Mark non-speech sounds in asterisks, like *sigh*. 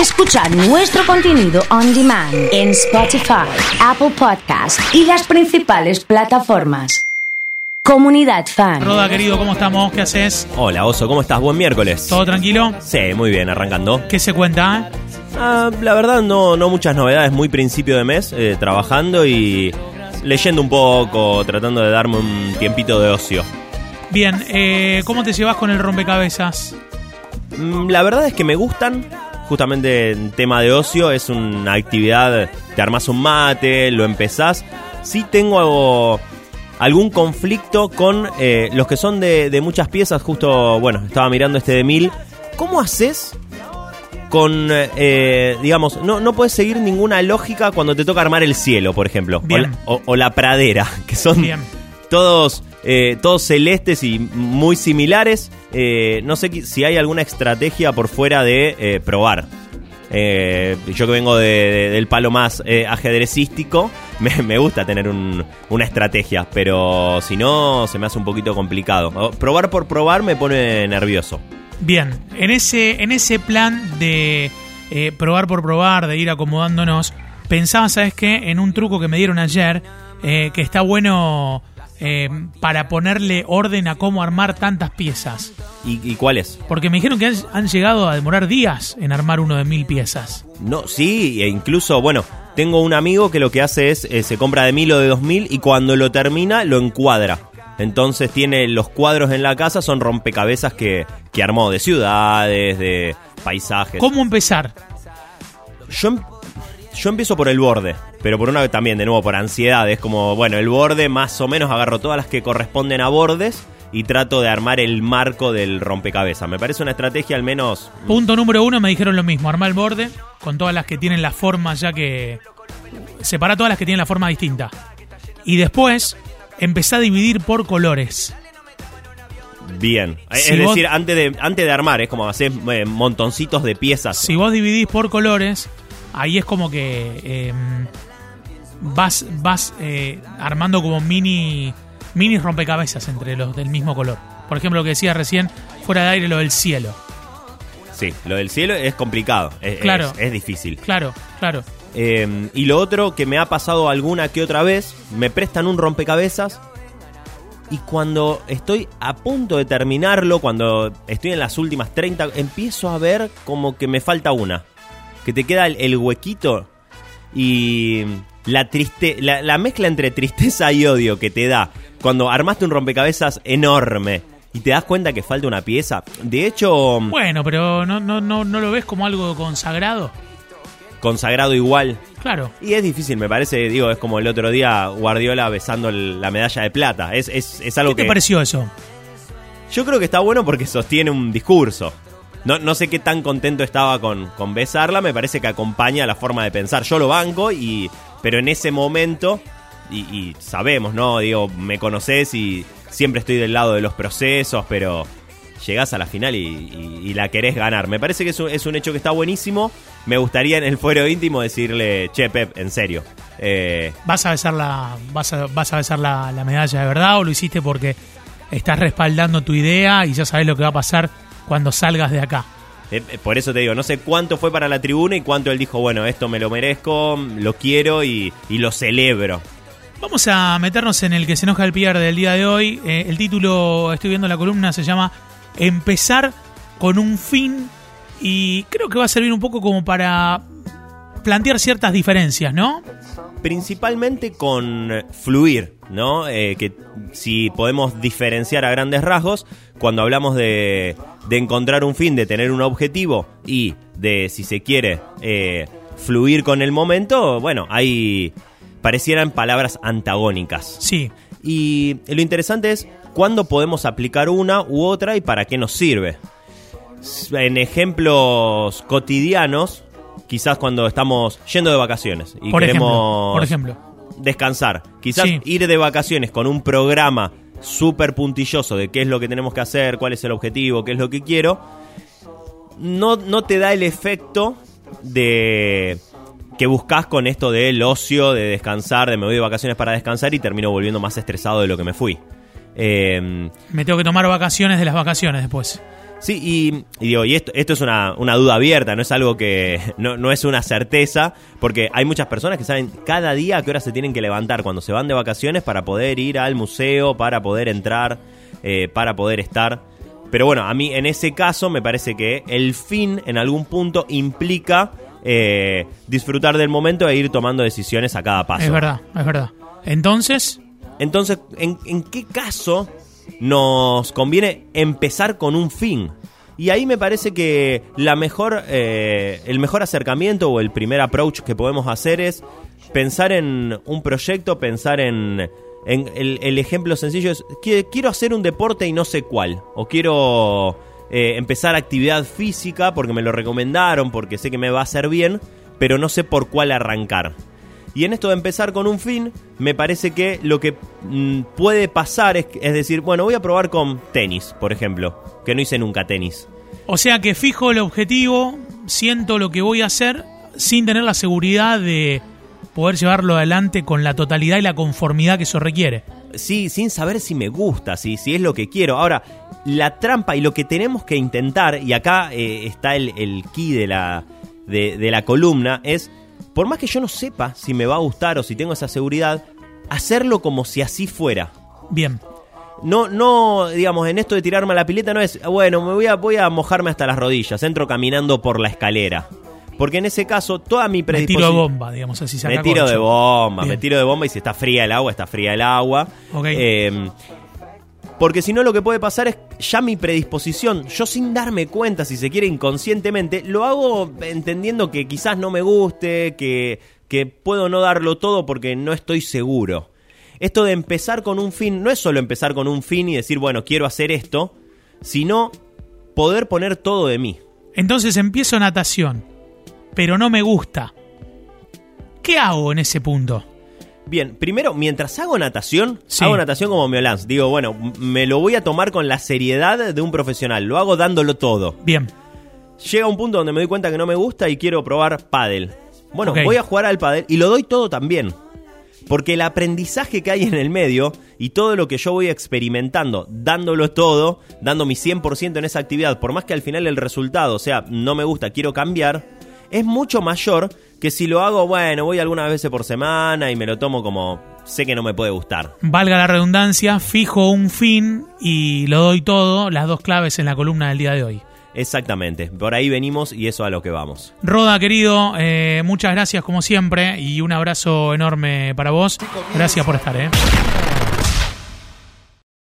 Escucha nuestro contenido on demand en Spotify, Apple Podcast y las principales plataformas. Comunidad Fan. Roda, querido, ¿cómo estamos? ¿Qué haces? Hola, Oso, ¿cómo estás? Buen miércoles. ¿Todo tranquilo? Sí, muy bien, arrancando. ¿Qué se cuenta? eh? Ah, la verdad, no, no muchas novedades, muy principio de mes, eh, trabajando y leyendo un poco, tratando de darme un tiempito de ocio. Bien, eh, ¿cómo te llevas con el rompecabezas? Mm, La verdad es que me gustan, justamente en tema de ocio, es una actividad, te armas un mate, lo empezás. Sí tengo algo- algún conflicto con eh, los que son de, de muchas piezas, justo, bueno, estaba mirando este de mil. ¿Cómo haces con, eh, digamos, no, no puedes seguir ninguna lógica cuando te toca armar el cielo, por ejemplo? O la, o- o la pradera, *laughs* que son Bien. todos, eh, todos celestes y muy similares. Eh, no sé si hay alguna estrategia por fuera de eh, probar. Yo que vengo de- de- del palo más ajedrecístico, *laughs* me, gusta tener un- una estrategia, pero si no, se me hace un poquito complicado. O- Probar por probar me pone nervioso. Bien, en ese, en ese plan de probar por probar, de ir acomodándonos, pensaba, ¿sabes qué? En un truco que me dieron ayer, que está bueno eh, para ponerle orden a cómo armar tantas piezas. ¿Y, y cuál es? Porque me dijeron que han, han llegado a demorar días en armar uno de mil piezas. No, sí, e incluso, bueno, tengo un amigo que lo que hace es, eh, se compra de mil o de dos mil y cuando lo termina lo encuadra. Entonces tiene los cuadros en la casa, son rompecabezas que, que armó de ciudades, de paisajes. ¿Cómo empezar? Yo, em- yo empiezo por el borde, pero por una también, de nuevo, por ansiedad. Es como, bueno, el borde más o menos agarro todas las que corresponden a bordes y trato de armar el marco del rompecabezas. Me parece una estrategia al menos Punto número uno, me dijeron lo mismo, armar el borde con todas las que tienen la forma ya que... Separa todas las que tienen la forma distinta. Y después, empezá a dividir por colores. bien. Si es vos- decir, antes de, antes de armar, es como hacer eh, montoncitos de piezas. Si vos dividís por colores, ahí es como que eh, vas, vas eh, armando como mini, mini rompecabezas entre los del mismo color. Por ejemplo, lo que decía recién, fuera de aire, lo del cielo. Sí, lo del cielo es complicado, es, Claro. es- es difícil. Claro, claro. Eh, y lo otro que me ha pasado alguna que otra vez, me prestan un rompecabezas y cuando estoy a punto de terminarlo, cuando estoy en las últimas 30, empiezo a ver como que me falta una. Que te queda el, el huequito y la, triste, la, la mezcla entre tristeza y odio que te da cuando armaste un rompecabezas enorme y te das cuenta que falta una pieza. De hecho, Bueno, pero no, no, no, no lo ves como algo consagrado. consagrado igual. Claro. Y es difícil, me parece, digo, es como el otro día Guardiola besando el- la medalla de plata. Es, es, es algo ¿Qué te que pareció eso? yo creo que está bueno porque sostiene un discurso. No, no sé qué tan contento estaba con, con besarla, me parece que acompaña la forma de pensar. Yo lo banco, y pero en ese momento, y, sabemos, ¿no? Digo, me conoces y siempre estoy del lado de los procesos, pero llegás a la final y, la querés ganar. Me parece que es un, es un hecho que está buenísimo. Me gustaría en el fuero íntimo decirle, che, Pep, en serio. Eh, ¿Vas a besar la, vas a, vas a besar la, la medalla de verdad o lo hiciste porque estás respaldando tu idea y ya sabes lo que va a pasar cuando salgas de acá? Eh, eh, por eso te digo, no sé cuánto fue para la tribuna y cuánto él dijo, bueno, esto me lo merezco, lo quiero y, y lo celebro. Vamos a meternos en el que se enoja el Pierre del día de hoy. Eh, el título, estoy viendo la columna, se llama Empezar con un fin y creo que va a servir un poco como para plantear ciertas diferencias, ¿no? Principalmente con fluir, ¿no? Eh, que si podemos diferenciar a grandes rasgos, cuando hablamos de, de encontrar un fin, de tener un objetivo y de, si se quiere, eh, fluir con el momento, bueno, hay parecieran palabras antagónicas. Sí. Y lo interesante es cuándo podemos aplicar una u otra y para qué nos sirve. En ejemplos cotidianos, quizás cuando estamos yendo de vacaciones y Por ejemplo, queremos por ejemplo. descansar. Quizás Sí. ir de vacaciones con un programa súper puntilloso de qué es lo que tenemos que hacer, cuál es el objetivo, qué es lo que quiero, no, no te da el efecto de que buscas con esto del ocio, de descansar, de me voy de vacaciones para descansar y termino volviendo más estresado de lo que me fui. Eh, Me tengo que tomar vacaciones de las vacaciones después. Sí, y, y digo, y esto, esto es una, una duda abierta, no es algo que. *laughs* No, no es una certeza, porque hay muchas personas que saben cada día a qué hora se tienen que levantar cuando se van de vacaciones para poder ir al museo, para poder entrar, eh, para poder estar. Pero bueno, a mí en ese caso me parece que el fin en algún punto implica eh, disfrutar del momento e ir tomando decisiones a cada paso. Es verdad, es verdad. Entonces, Entonces, ¿en, en qué caso nos conviene empezar con un fin? Y ahí me parece que la mejor, eh, el mejor acercamiento o el primer approach que podemos hacer es pensar en un proyecto, pensar en, el, ejemplo sencillo es, "Qui- quiero hacer un deporte y no sé cuál, o quiero eh, empezar actividad física porque me lo recomendaron, porque sé que me va a hacer bien, pero no sé por cuál arrancar. Y en esto de empezar con un fin, me parece que lo que mm, puede pasar es, es decir, bueno, voy a probar con tenis, por ejemplo, que no hice nunca tenis. o sea que fijo el objetivo, siento lo que voy a hacer sin tener la seguridad de poder llevarlo adelante con la totalidad y la conformidad que eso requiere. Sí, sin saber si me gusta, si, si es lo que quiero. Ahora, la trampa y lo que tenemos que intentar, y acá eh, está el, el key de la, de, de la columna, es, por más que yo no sepa si me va a gustar o si tengo esa seguridad, hacerlo como si así fuera. Bien. No, no, digamos, en esto de tirarme a la pileta no es, bueno, me voy a, voy a mojarme hasta las rodillas, entro caminando por la escalera. Porque en ese caso, toda mi Me predisposición... tiro de bomba, digamos así. saca Me tiro de bomba, Bien. me tiro de bomba y si está fría el agua, está fría el agua. Ok. Eh, porque si no lo que puede pasar es ya mi predisposición, yo sin darme cuenta, si se quiere inconscientemente, lo hago entendiendo que quizás no me guste, que, que puedo no darlo todo porque no estoy seguro. Esto de empezar con un fin, no es solo empezar con un fin y decir, bueno, quiero hacer esto, sino poder poner todo de mí. Entonces empiezo natación, pero no me gusta. ¿Qué hago en ese punto? Bien, primero, mientras hago natación, Sí. hago natación como Miolans. Digo, bueno, me lo voy a tomar con la seriedad de un profesional. Lo hago dándolo todo. Bien. Llega un punto donde me doy cuenta que no me gusta y quiero probar pádel. Bueno, voy a jugar al pádel y lo doy todo también. Porque el aprendizaje que hay en el medio y todo lo que yo voy experimentando, dándolo todo, dando mi 100% en esa actividad, por más que al final el resultado sea no me gusta, quiero cambiar, es mucho mayor que si lo hago, bueno, voy algunas veces por semana y me lo tomo como sé que no me puede gustar. Valga la redundancia, fijo un fin y lo doy todo, las dos claves en la columna del día de hoy. Exactamente, por ahí venimos y eso a lo que vamos. Roda, querido, eh, muchas gracias como siempre y un abrazo enorme para vos. Gracias por estar, ¿eh?